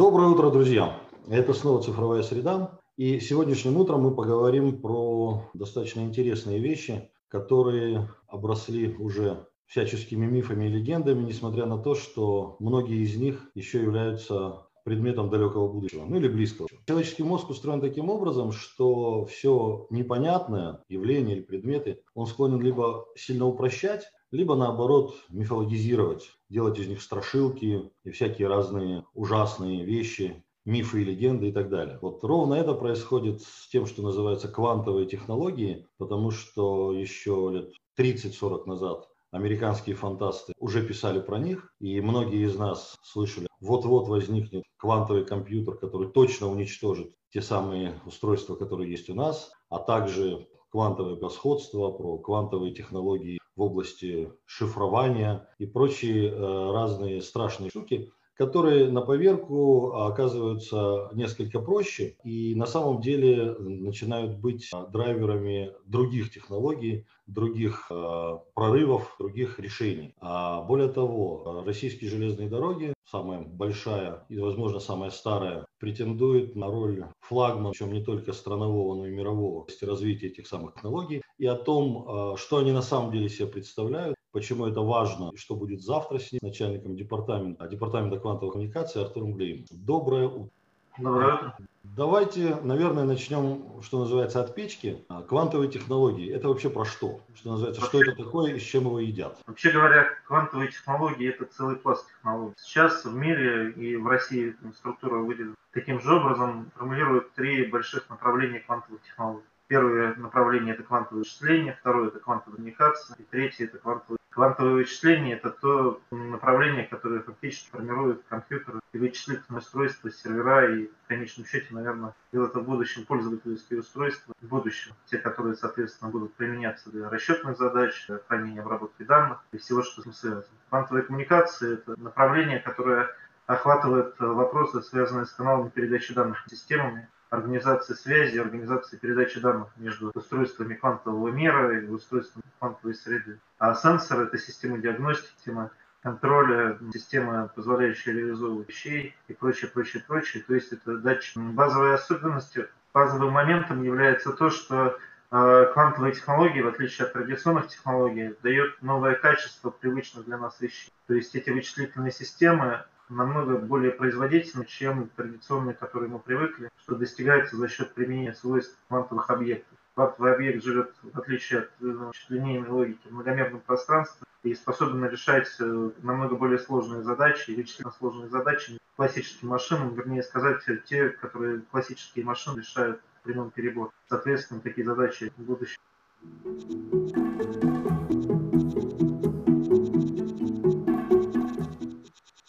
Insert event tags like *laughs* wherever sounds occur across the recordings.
Доброе утро, друзья! Это снова цифровая среда. И сегодняшним утром мы поговорим про достаточно интересные вещи, которые обросли уже всяческими мифами и легендами, несмотря на то, что многие из них еще являются предметом далекого будущего, ну или близкого. Человеческий мозг устроен таким образом, что все непонятное, явление или предметы, он склонен либо сильно упрощать, либо наоборот мифологизировать, делать из них страшилки и всякие разные ужасные вещи, мифы и легенды и так далее. Вот ровно это происходит с тем, что называется квантовые технологии, потому что еще лет 30-40 назад американские фантасты уже писали про них, и многие из нас слышали, вот-вот возникнет квантовый компьютер, который точно уничтожит те самые устройства, которые есть у нас, а также квантовое господство, про квантовые технологии в области шифрования и прочие э, разные страшные штуки, которые на поверку оказываются несколько проще и на самом деле начинают быть драйверами других технологий, других э, прорывов, других решений. А более того, российские железные дороги, самая большая и, возможно, самая старая, претендует на роль флагмана, причем не только странового, но и мирового, в развития этих самых технологий, и о том, э, что они на самом деле себе представляют, почему это важно и что будет завтра с ним, начальником департамента, департамента квантовой коммуникации Артуром Глеем. Доброе утро. Доброе. Давайте, наверное, начнем, что называется, от печки. А, квантовые технологии. Это вообще про что? Что называется, вообще, что это такое и с чем его едят? Вообще говоря, квантовые технологии – это целый пласт технологий. Сейчас в мире и в России структура выглядит таким же образом, формулируют три больших направления квантовых технологий. Первое направление – это квантовое вычисление, второе – это квантовая коммуникация, и третье – это квантовое Квантовые вычисления – это то направление, которое фактически формирует компьютеры и вычислительные устройства, сервера и, в конечном счете, наверное, делает в будущем пользовательские устройства, в будущем, те, которые, соответственно, будут применяться для расчетных задач, для хранения обработки данных и всего, что с этим связано. Квантовые коммуникации – это направление, которое охватывает вопросы, связанные с каналами передачи данных системами, организации связи, организации передачи данных между устройствами квантового мира и устройствами квантовой среды. А сенсор – это система диагностики, система контроля, система, позволяющая реализовывать вещей и прочее, прочее, прочее. То есть это датчик. Базовой особенностью, базовым моментом является то, что э, квантовые технологии, в отличие от традиционных технологий, дают новое качество привычных для нас вещей. То есть эти вычислительные системы намного более производительны, чем традиционные, которые мы привыкли, что достигается за счет применения свойств квантовых объектов. Квантовый объект живет, в отличие от значит, линейной логики, в многомерном пространстве и способен решать э, намного более сложные задачи, вычислительно сложные задачи классическим машинам, вернее сказать, те, которые классические машины решают прямым перебор. Соответственно, такие задачи в будущем.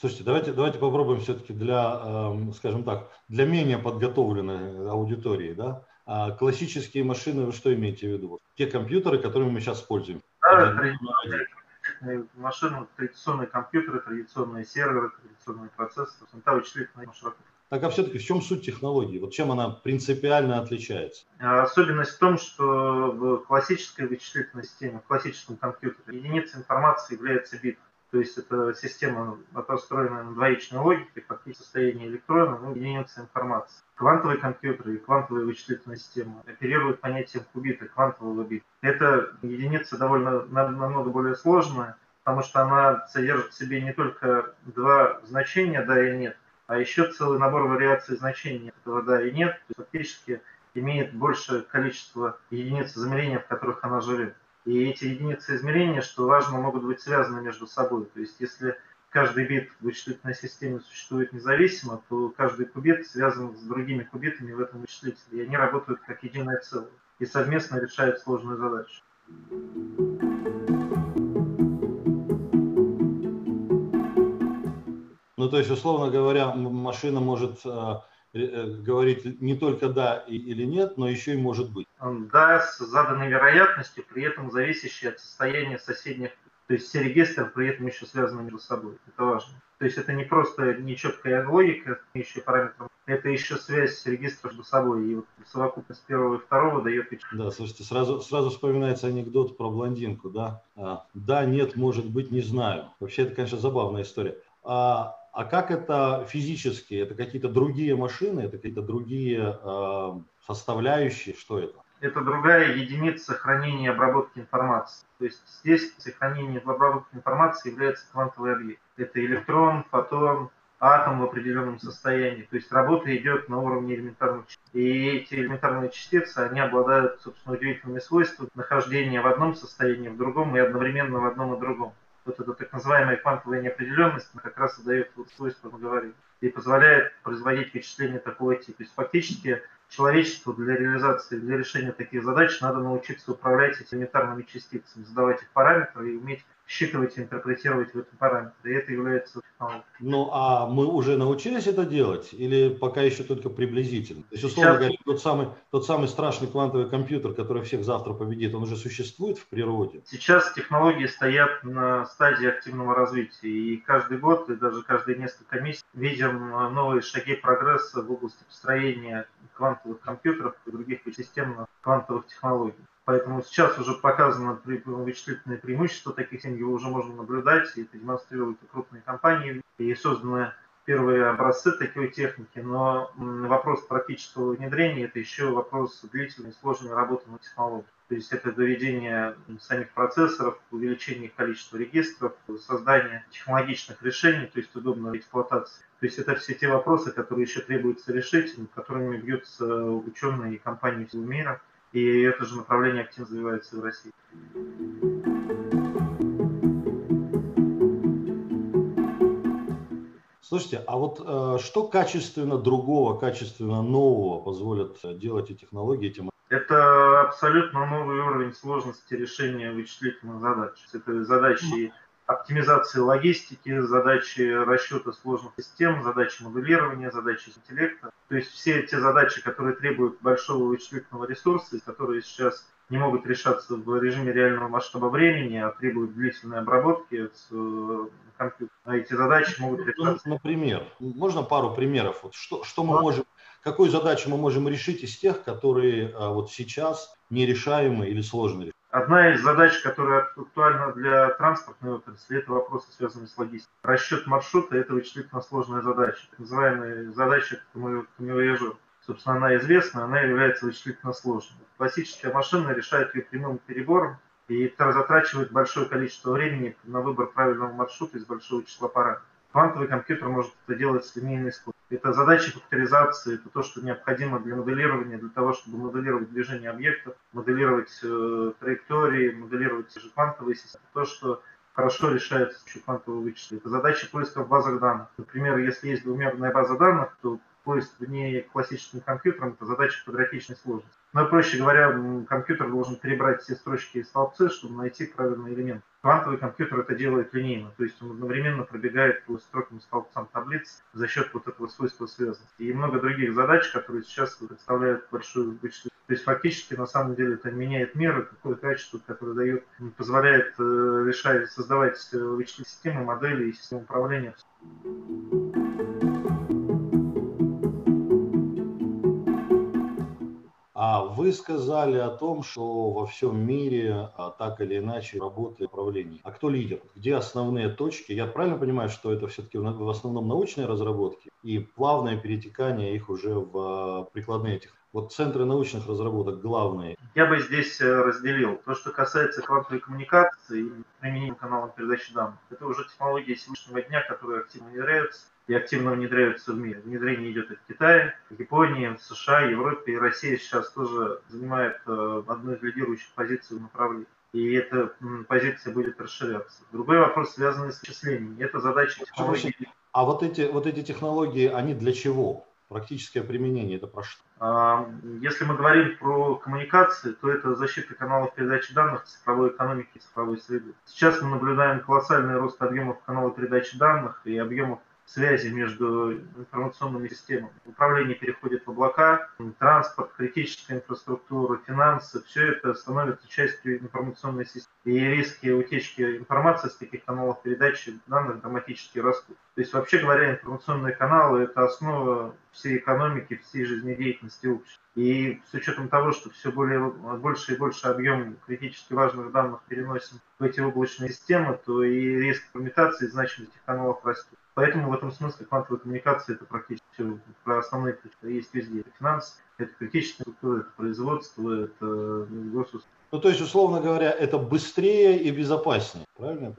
Слушайте, давайте, давайте попробуем все-таки для, эм, скажем так, для менее подготовленной аудитории, да, а классические машины, вы что имеете в виду? Те компьютеры, которыми мы сейчас используем. Да, традиционные машины, традиционные компьютеры, традиционные серверы, традиционные процессоры, та вычислительная машина. Так а все-таки в чем суть технологии? Вот чем она принципиально отличается? Особенность в том, что в классической вычислительной системе, в классическом компьютере единицей информации является бит. То есть это система построена на двоичной логике, фактически состояние электрона, ну, единица информации. Квантовые компьютеры и квантовые вычислительные системы оперируют понятием кубита, квантового бита. Эта единица довольно намного более сложная, потому что она содержит в себе не только два значения «да» и «нет», а еще целый набор вариаций значений этого «да» и «нет». То есть фактически имеет большее количество единиц измерения, в которых она живет. И эти единицы измерения, что важно, могут быть связаны между собой. То есть если каждый бит в вычислительной системе существует независимо, то каждый кубит связан с другими кубитами в этом вычислителе. И они работают как единое целое и совместно решают сложную задачу. Ну, то есть, условно говоря, машина может Э, говорить не только да или нет, но еще и может быть. Да, с заданной вероятностью, при этом зависящей от состояния соседних, то есть все регистры при этом еще связаны между собой. Это важно. То есть это не просто нечеткая логика, еще параметром, это еще связь регистров между собой. И вот совокупность первого и второго дает... Да, слушайте, сразу, сразу вспоминается анекдот про блондинку, да? А, да, нет, может быть, не знаю. Вообще, это, конечно, забавная история. А а как это физически? Это какие-то другие машины, это какие-то другие э, составляющие? Что это? Это другая единица хранения и обработки информации. То есть здесь хранение и обработка информации является квантовый объект. Это электрон, фотон, атом в определенном состоянии. То есть работа идет на уровне элементарных частиц. И эти элементарные частицы, они обладают, собственно, удивительными свойствами нахождения в одном состоянии, в другом и одновременно в одном и другом. Вот эта так называемая квантовая неопределенность она как раз и дает вот свойства, мы говорим, и позволяет производить вычисления такого типа. То есть фактически человечеству для реализации, для решения таких задач надо научиться управлять этими элементарными частицами, задавать их параметры и уметь считывать и интерпретировать в этом параметре. И это является технологией. Ну, а мы уже научились это делать или пока еще только приблизительно? То есть, условно Сейчас... говоря, тот самый, тот самый страшный квантовый компьютер, который всех завтра победит, он уже существует в природе? Сейчас технологии стоят на стадии активного развития. И каждый год, и даже каждые несколько месяцев видим новые шаги прогресса в области построения квантовых компьютеров и других систем квантовых технологий. Поэтому сейчас уже показано вычислительное преимущество таких систем, его уже можно наблюдать, и это демонстрируют крупные компании, и созданы первые образцы такой техники, но вопрос практического внедрения – это еще вопрос длительной, сложной работы на технологии. То есть это доведение самих процессоров, увеличение количества регистров, создание технологичных решений, то есть удобной эксплуатации. То есть это все те вопросы, которые еще требуется решить, над которыми бьются ученые и компании всего мира. И это же направление активно развивается и в России. Слушайте, а вот э, что качественно другого, качественно нового позволят делать эти технологии этим? Это абсолютно новый уровень сложности решения вычислительных задач. Это задачи оптимизации логистики, задачи расчета сложных систем, задачи моделирования, задачи интеллекта. То есть все те задачи, которые требуют большого вычислительного ресурса, которые сейчас не могут решаться в режиме реального масштаба времени, а требуют длительной обработки с э, компьютера. А эти задачи могут ну, решаться. Например, можно пару примеров? Вот что, что мы можем, какую задачу мы можем решить из тех, которые а, вот сейчас нерешаемы или сложно решить? Одна из задач, которая актуальна для транспортной отрасли, это вопросы, связанные с логистикой. Расчет маршрута – это вычислительно сложная задача, так называемая задача камевояжер. Собственно, она известна, она является вычислительно сложной. Классическая машина решает ее прямым перебором и затрачивает большое количество времени на выбор правильного маршрута из большого числа параметров. Квантовый компьютер может это делать с линейной скоростью. Это задачи факторизации, это то, что необходимо для моделирования, для того, чтобы моделировать движение объектов, моделировать э, траектории, моделировать же квантовые системы. То, что хорошо решается с помощью квантового. Это задачи поиска в базах данных. Например, если есть двумерная база данных, то поиск в ней классическим компьютером – это задача квадратичной сложности. Но, проще говоря, компьютер должен перебрать все строчки и столбцы, чтобы найти правильный элемент. Квантовый компьютер это делает линейно, то есть он одновременно пробегает по строкам и столбцам таблиц за счет вот этого свойства связанности. И много других задач, которые сейчас представляют большую вычислительную. То есть фактически на самом деле это меняет мир, и такое качество, которое дает, позволяет э, решать, создавать э, вычислительные системы, модели и системы управления. А вы сказали о том, что во всем мире а, так или иначе работает управление. А кто лидер? Где основные точки? Я правильно понимаю, что это все-таки в основном научные разработки и плавное перетекание их уже в а, прикладные технологии? Вот центры научных разработок главные. Я бы здесь э, разделил. То, что касается квантовой коммуникации и применения каналов передачи данных, это уже технологии сегодняшнего дня, которые активно внедряются и активно внедряются в мире. Внедрение идет и в Китае, в Японии, в США, Европе, и Россия сейчас тоже занимает э, одну из лидирующих позиций в направлении. И эта позиция будет расширяться. Другой вопрос, связанный с вычислением. Это задача технологий. А вот эти, вот эти технологии, они для чего? Практическое применение это про что? А, если мы говорим про коммуникации, то это защита каналов передачи данных, цифровой экономики и цифровой среды. Сейчас мы наблюдаем колоссальный рост объемов каналов передачи данных и объемов связи между информационными системами. Управление переходит в облака, транспорт, критическая инфраструктура, финансы, все это становится частью информационной системы. И риски утечки информации с таких каналов передачи данных драматически растут. То есть, вообще говоря, информационные каналы – это основа всей экономики, всей жизнедеятельности общества. И с учетом того, что все более, больше и больше объем критически важных данных переносим в эти облачные системы, то и риск коммутации значимости каналов растет. Поэтому в этом смысле квантовая коммуникация это практически про основные ключи. Есть везде. Это финансы, это критическая структура, это производство, это госуслуги. Ну, то есть, условно говоря, это быстрее и безопаснее, правильно?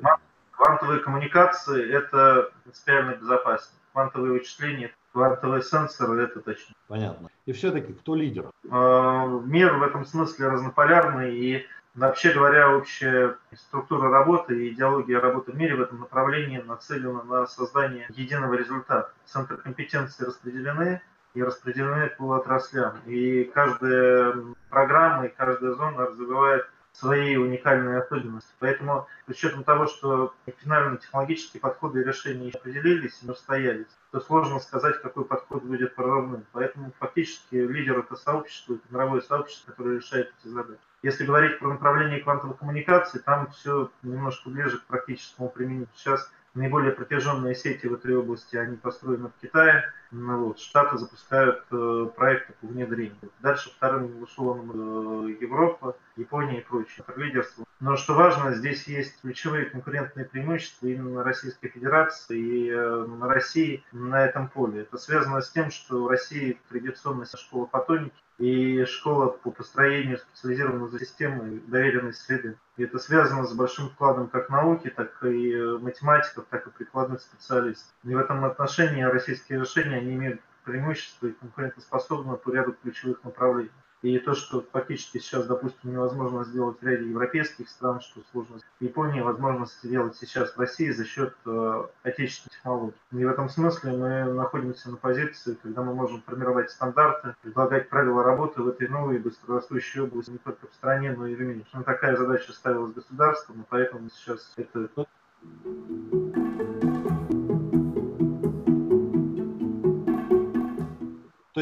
Квантовые коммуникации – это принципиально безопаснее. Квантовые вычисления, квантовые сенсоры – это точно. Понятно. И все-таки кто лидер? А, мир в этом смысле разнополярный, и Вообще говоря, общая структура работы и идеология работы в мире в этом направлении нацелена на создание единого результата. Центры компетенции распределены и распределены по отраслям. И каждая программа и каждая зона развивает свои уникальные особенности. Поэтому с учетом того, что финальные технологические подходы и решения определились и устоялись, то сложно сказать, какой подход будет прорывным. Поэтому фактически лидер это сообщество, это мировое сообщество, которое решает эти задачи. Если говорить про направление квантовой коммуникации, там все немножко ближе к практическому применению. Сейчас наиболее протяженные сети в этой области, они построены в Китае. Ну, вот, Штаты запускают э, проекты по внедрению. Дальше вторым эшелоном э, Европа, Япония и прочее. Это лидерство. Но что важно, здесь есть ключевые конкурентные преимущества именно Российской Федерации и э, России на этом поле. Это связано с тем, что в России традиционная школа фотоники, и школа по построению специализированной системы доверенной среды. И это связано с большим вкладом как науки, так и математиков, так и прикладных специалистов. И в этом отношении российские решения они имеют преимущество и конкурентоспособны по ряду ключевых направлений. И то, что фактически сейчас, допустим, невозможно сделать в ряде европейских стран, что сложно в Японии, возможно сделать сейчас в России за счет э, отечественных технологий. И в этом смысле мы находимся на позиции, когда мы можем формировать стандарты, предлагать правила работы в этой новой быстрорастущей области не только в стране, но и в мире. Но такая задача ставилась государством, и поэтому сейчас это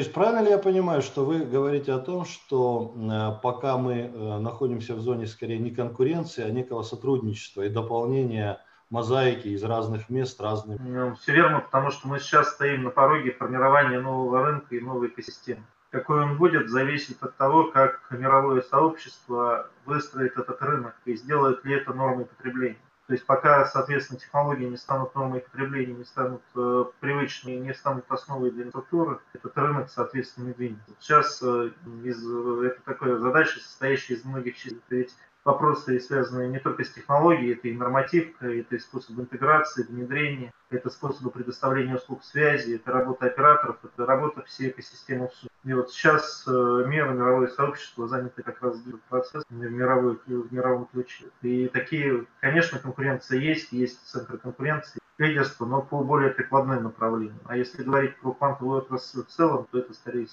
есть правильно ли я понимаю, что вы говорите о том, что э, пока мы э, находимся в зоне скорее не конкуренции, а некого сотрудничества и дополнения мозаики из разных мест разными? Ну, все верно, потому что мы сейчас стоим на пороге формирования нового рынка и новой экосистемы. Какой он будет, зависит от того, как мировое сообщество выстроит этот рынок и сделает ли это нормой потребления. То есть пока, соответственно, технологии не станут нормой потребления, не станут э, привычными, не станут основой для инфраструктуры, этот рынок, соответственно, не двинется. Сейчас э, из, это такая задача, состоящая из многих частей. Ведь вопросы, связанные не только с технологией, это и нормативка, это и способ интеграции, внедрения, это способы предоставления услуг связи, это работа операторов, это работа всей экосистемы. И вот сейчас э, мир, мировое сообщество заняты как раз этот процесс в, мировой, в мировом ключе. И такие, конечно, конкуренция есть, есть центры конкуренции, лидерство, но по более прикладным направлениям. А если говорить про квантовую отрасль в целом, то это скорее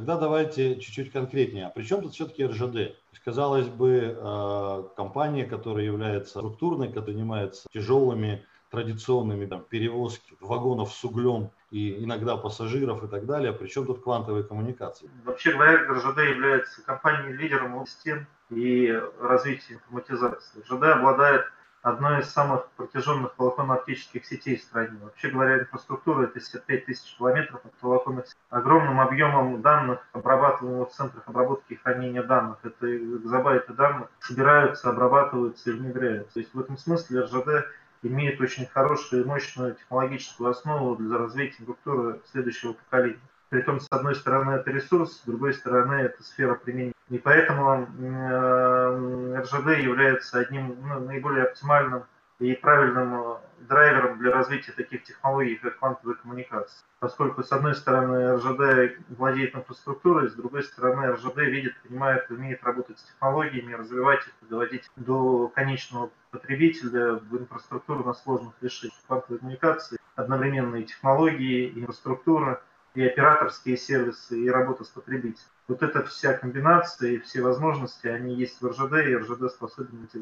Тогда давайте чуть-чуть конкретнее. А при чем тут все-таки РЖД? Казалось бы, э, компания, которая является структурной, которая занимается тяжелыми традиционными там, перевозки вагонов с углем и иногда пассажиров и так далее. Причем тут квантовые коммуникации? Вообще говоря, РЖД является компанией-лидером систем и развития информатизации. РЖД обладает одной из самых протяженных волоконно-оптических сетей в стране. Вообще говоря, инфраструктура это 55 тысяч километров от волоконных сетей. Огромным объемом данных, обрабатываемых в центрах обработки и хранения данных. Это экзобайты данных собираются, обрабатываются и внедряются. То есть в этом смысле РЖД имеет очень хорошую и мощную технологическую основу для развития инфраструктуры следующего поколения. Притом, с одной стороны, это ресурс, с другой стороны, это сфера применения. И поэтому э, РЖД является одним ну, наиболее оптимальным и правильным э, драйвером для развития таких технологий, как квантовые коммуникации. Поскольку, с одной стороны, РЖД владеет инфраструктурой, с другой стороны, РЖД видит, понимает, умеет работать с технологиями, развивать их, доводить до конечного потребителя в инфраструктуру на сложных решениях. Квантовые коммуникации, одновременные технологии, инфраструктура – и операторские сервисы, и работа с потребителем. Вот эта вся комбинация и все возможности, они есть в РЖД, и РЖД способен эти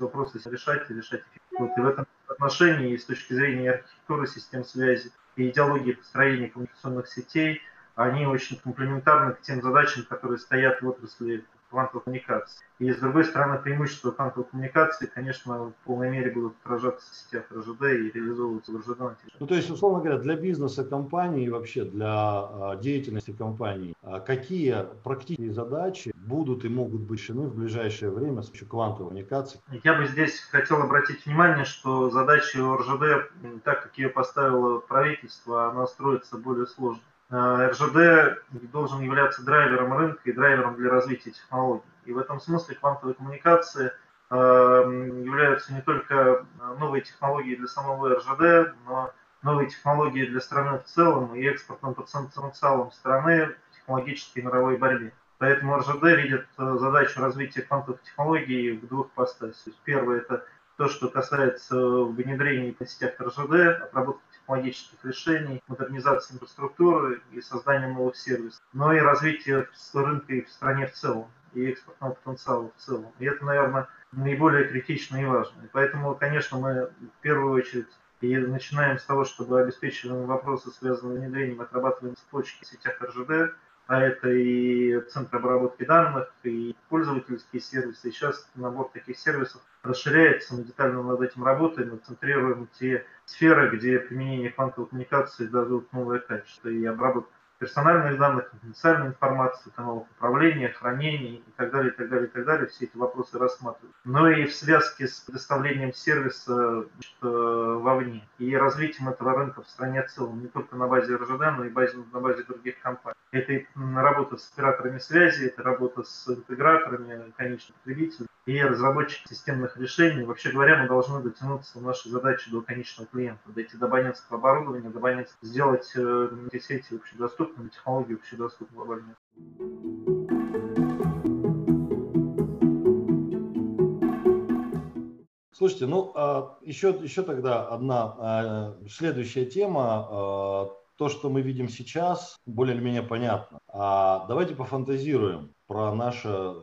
вопросы решать и решать эффективно. Вот, и в этом отношении, и с точки зрения архитектуры систем связи и идеологии построения коммуникационных сетей, они очень комплементарны к тем задачам, которые стоят в отрасли квантовых коммуникаций. И с другой стороны, преимущества квантовых коммуникаций, конечно, в полной мере будут отражаться в сетях РЖД и реализовываться в РЖД. Ну, то есть, условно говоря, для бизнеса компании и вообще для а, деятельности компании, а, какие практические задачи будут и могут быть решены в ближайшее время с помощью квантовой коммуникации? Я бы здесь хотел обратить внимание, что задача РЖД, так как ее поставило правительство, она строится более сложно. А, РЖД должен являться драйвером рынка и драйвером для развития технологий. И в этом смысле квантовые коммуникации а, являются не только новой технологией для самого РЖД, но новой технологией для страны в целом и экспортным потенциалом страны в технологической мировой борьбе. Поэтому РЖД видит э, задачу развития квантовых технологий в двух постасях. Первое – это то, что касается внедрения в сетях РЖД, отработки технологических решений, модернизации инфраструктуры и создания новых сервисов, но и развитие рынка и в стране в целом, и экспортного потенциала в целом. И это, наверное, наиболее критично и важно. И поэтому, конечно, мы в первую очередь и начинаем с того, чтобы обеспечиваем вопросы, связанные с внедрением и отрабатыванием цепочки в сетях РЖД, а это и центр обработки данных, и пользовательские сервисы. И сейчас набор таких сервисов расширяется, мы детально над этим работаем, мы центрируем те сферы, где применение квантовой коммуникации дадут новое качество и обработка персональных данных, конфиденциальной информации, каналов управления, хранения и так далее, и так далее, и так далее. Все эти вопросы рассматривают. Но и в связке с предоставлением сервиса значит, э, вовне и развитием этого рынка в стране в целом, не только на базе РЖД, но и базе, на базе других компаний. Это работа с операторами связи, это работа с интеграторами, конечных потребителей и разработчики системных решений. Вообще говоря, мы должны дотянуться в нашей задаче до конечного клиента, дойти до абонентского оборудования, до абонентского, сделать э, эти сети общедоступными, технологии общедоступны глобально. Слушайте, ну еще, а, еще тогда одна а, следующая тема. А, то, что мы видим сейчас, более или менее понятно. А давайте пофантазируем про наше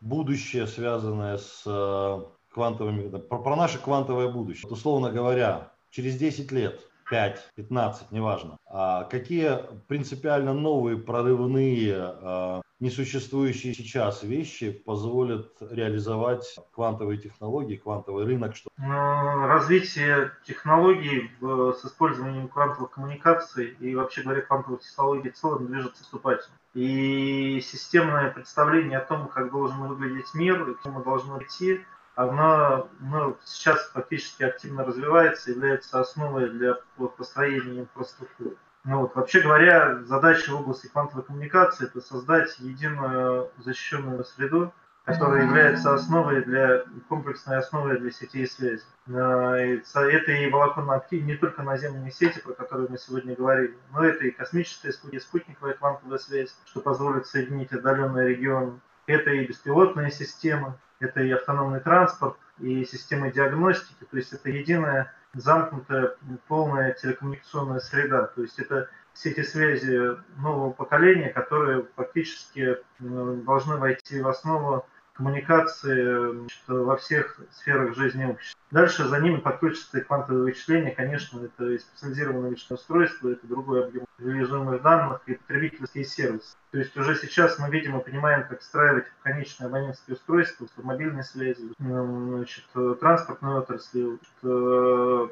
будущее, связанное с э, квантовыми, про, про наше квантовое будущее. Вот, условно говоря, через 10 лет, 5, 15, неважно, а какие принципиально новые прорывные, а, несуществующие сейчас вещи позволят реализовать квантовые технологии, квантовый рынок? Что... Развитие технологий с использованием квантовых коммуникаций и вообще говоря квантовых технологий в целом движется вступательно. И системное представление о том, как должен выглядеть мир и к чему должно идти, оно ну, сейчас фактически активно развивается, является основой для построения инфраструктуры. Ну, вот, вообще говоря, задача в области квантовой коммуникации – это создать единую защищенную среду, которая является основой для комплексной основой для сетей связи. Э, это и волоконно-актив, не только наземные сети, про которые мы сегодня говорили, но это и космическая и спутниковая квантовая связь, что позволит соединить отдаленные регионы. Это и беспилотные системы, это и автономный транспорт, и системы диагностики. То есть это единая замкнутая полная телекоммуникационная среда. То есть это сети связи нового поколения, которые фактически должны войти в основу коммуникации во всех сферах жизни общества. Дальше за ними подключатся и квантовые вычисления, конечно, это и специализированное вычислительное устройство, это другой объем реализуемых данных и потребительские сервисы. То есть уже сейчас мы видим и понимаем, как встраивать конечные абонентские устройства, в мобильной связи, значит, транспортной отрасли, значит, э,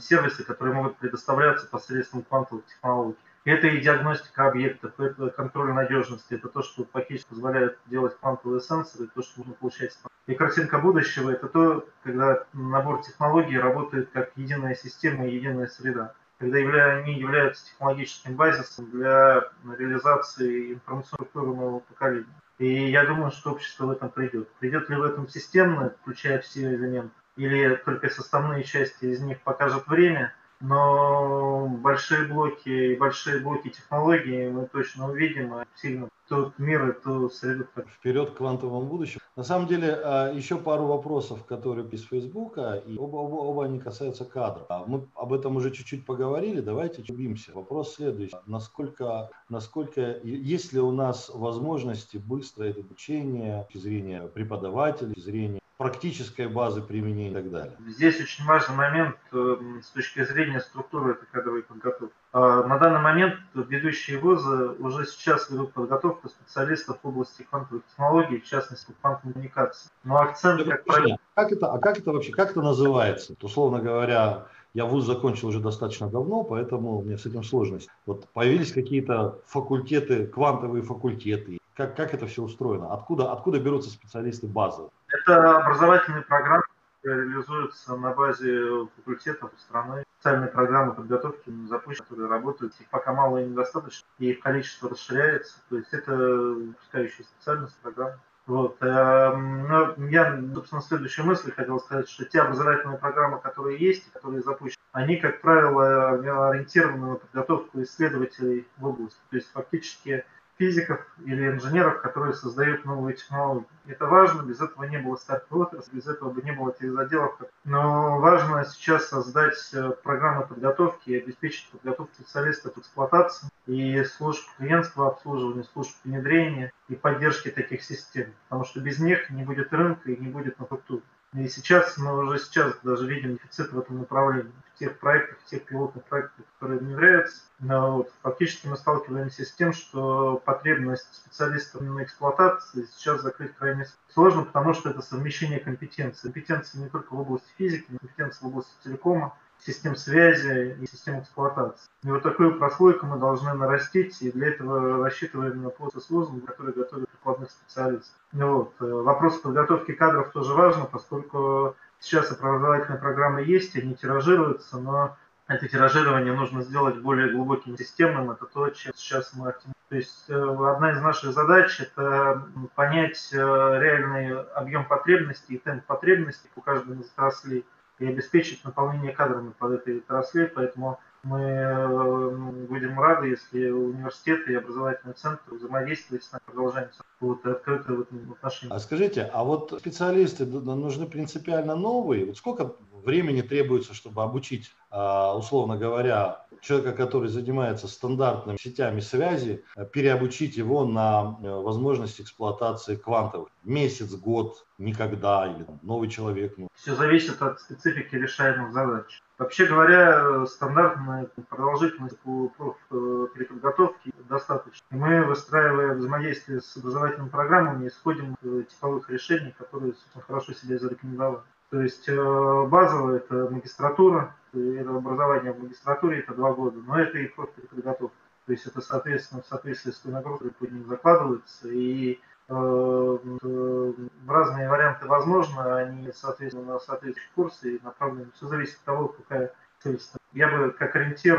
сервисы, которые могут предоставляться посредством квантовых технологий. Это и диагностика объектов, это контроль надежности, это то, что фактически позволяет делать квантовые сенсоры, то, что можно получать. И картинка будущего – это то, когда набор технологий работает как единая система и единая среда когда они являются технологическим базисом для реализации информационного поколения. И я думаю, что общество в этом придет. Придет ли в этом системно, включая все элементы, или только составные части из них покажет время – но большие блоки и большие блоки технологий мы точно увидим а сильно тот мир, эту среду. Вперед к квантовому будущему. На самом деле, а, еще пару вопросов, которые из Фейсбука, и оба, оба, оба они касаются кадров. А мы об этом уже чуть-чуть поговорили, давайте чубимся. Вопрос следующий. Насколько, насколько, есть ли у нас возможности быстро это обучение, с зрения преподавателей, с зрения практической базы применения и так далее. Здесь очень важный момент э, с точки зрения структуры этой кадровой подготовки. А, на данный момент ведущие вузы уже сейчас ведут подготовку специалистов в области квантовых технологий, в частности квантовой коммуникации. Но акцент, как правило... Как это, а как это вообще, как это называется? Условно говоря, я вуз закончил уже достаточно давно, поэтому у меня с этим сложность. Вот появились какие-то факультеты, квантовые факультеты. Как, как это все устроено? Откуда, откуда берутся специалисты базы? Это образовательные программы, которые реализуются на базе факультетов страны. Специальные программы подготовки запущены, которые работают. Их пока мало и недостаточно, и их количество расширяется. То есть это выпускающие специальность программы. Вот. Эм, ну, я, собственно, следующей мысли хотел сказать, что те образовательные программы, которые есть, которые запущены, они, как правило, ориентированы на подготовку исследователей в области. То есть фактически физиков или инженеров, которые создают новые технологии. Это важно, без этого не было стартовой отрасли, без этого бы не было тех заделов. Но важно сейчас создать э, программы подготовки и обеспечить подготовку специалистов эксплуатации и служб клиентского обслуживания, служб внедрения и поддержки таких систем. Потому что без них не будет рынка и не будет инфраструктуры. И сейчас, мы уже сейчас даже видим дефицит в этом направлении. В тех проектах, в тех пилотных проектах, которые внедряются, но вот, фактически мы сталкиваемся с тем, что потребность специалистов на эксплуатации сейчас закрыть крайне сложно, потому что это совмещение компетенций. Компетенции не только в области физики, но компетенции в области телекома, систем связи и систем эксплуатации. И вот такую прослойку мы должны нарастить, и для этого рассчитываем на процесс вузом, который готовит прикладных специалистов. Ну вот. Э, вопрос подготовки кадров тоже важен, поскольку сейчас образовательные программы есть, они тиражируются, но это тиражирование нужно сделать более глубоким системным. Это то, чем сейчас мы активно. То есть э, одна из наших задач – это понять э, реальный объем потребностей и темп потребностей у каждого из отраслей и обеспечить наполнение кадрами под этой отрасли. Поэтому мы э, будем рады, если университеты и образовательные центры взаимодействуют с нами, продолжаем вот, открыто в этом отношении. А скажите, а вот специалисты нужны принципиально новые? Вот сколько времени требуется, чтобы обучить, а, условно говоря, человека, который занимается стандартными сетями связи, переобучить его на э, возможность эксплуатации квантовых? Месяц, год, никогда, или новый человек? Ну. Все зависит от специфики решаемых задач. Вообще говоря, стандартная продолжительность э, переподготовке достаточно. И мы, выстраивая взаимодействие с образовательными программами, исходим из типовых решений, которые хорошо себя зарекомендовали. То есть э, базовая это магистратура, это образование в магистратуре, это два года, но это и просто переподготовка. То есть это, соответственно, в соответствии с той нагрузкой под ним закладывается, и Э, разные варианты возможны, они, соответственно, на соответствующие курсы и направлены. Все зависит от того, какая цель Я бы как ориентир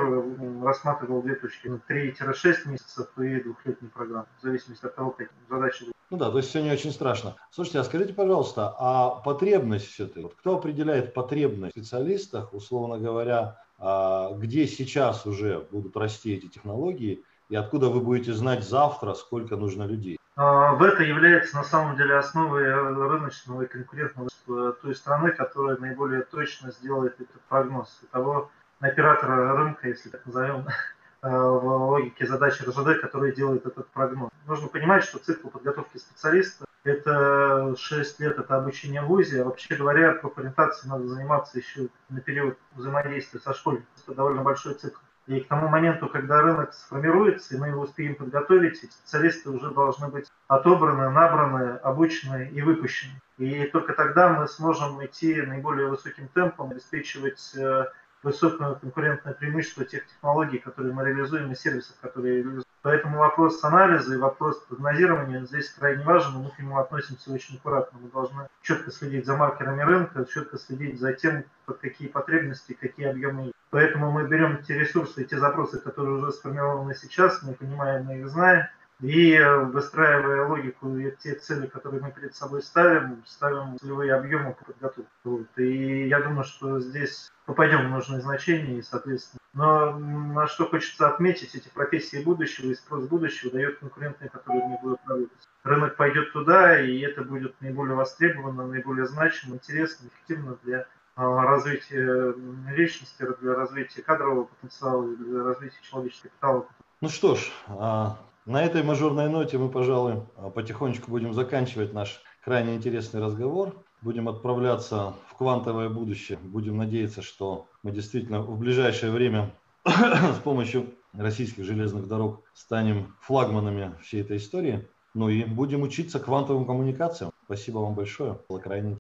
рассматривал две точки. 3-6 месяцев и двухлетней программы, в зависимости от того, какие задачи ну да, то есть все не очень страшно. Слушайте, а скажите, пожалуйста, а потребность все-таки, вот кто определяет потребность в специалистах, условно говоря, а, где сейчас уже будут расти эти технологии, и откуда вы будете знать завтра, сколько нужно людей? А, в это является на самом деле основой рыночного и конкурентного той страны, которая наиболее точно сделает этот прогноз. И того оператора рынка, если так назовем, а, *laughs* в логике задачи РЖД, который делает этот прогноз. Нужно понимать, что цикл подготовки специалиста – это 6 лет, это обучение в ВУЗе, а вообще говоря, профориентацией надо заниматься еще на период взаимодействия со школьником. Это довольно большой цикл. И к тому моменту, когда рынок сформируется, и мы его успеем подготовить, специалисты уже должны быть отобраны, набраны, обучены и выпущены. И только тогда мы сможем идти наиболее высоким темпом, обеспечивать э, высокое конкурентное преимущество тех технологий, которые мы реализуем, и сервисов, которые реализуем. Поэтому вопрос анализа и вопрос прогнозирования здесь крайне важен, и мы к нему относимся очень аккуратно. Мы должны четко следить за маркерами рынка, четко следить за тем, под какие потребности, какие объемы. Поэтому мы берем те ресурсы те запросы, которые уже сформированы сейчас, мы понимаем, мы их знаем, и выстраивая логику и те цели, которые мы перед собой ставим, ставим целевые объемы по подготовке. Вот. И я думаю, что здесь попадем в нужные значения соответственно. Но на что хочется отметить, эти профессии будущего и спрос будущего дает конкурентные, которые не будут работать. Рынок пойдет туда, и это будет наиболее востребовано, наиболее значимо, интересно, эффективно для развития личности, для развития кадрового потенциала, для развития человеческого капитала. Ну что ж, а, на этой мажорной ноте мы, пожалуй, потихонечку будем заканчивать наш крайне интересный разговор. будем отправляться в квантовое будущее. Будем надеяться, что мы действительно в ближайшее время *coughs* с помощью российских железных дорог станем флагманами всей этой истории. Ну и будем учиться квантовым коммуникациям. Спасибо вам большое. Было крайне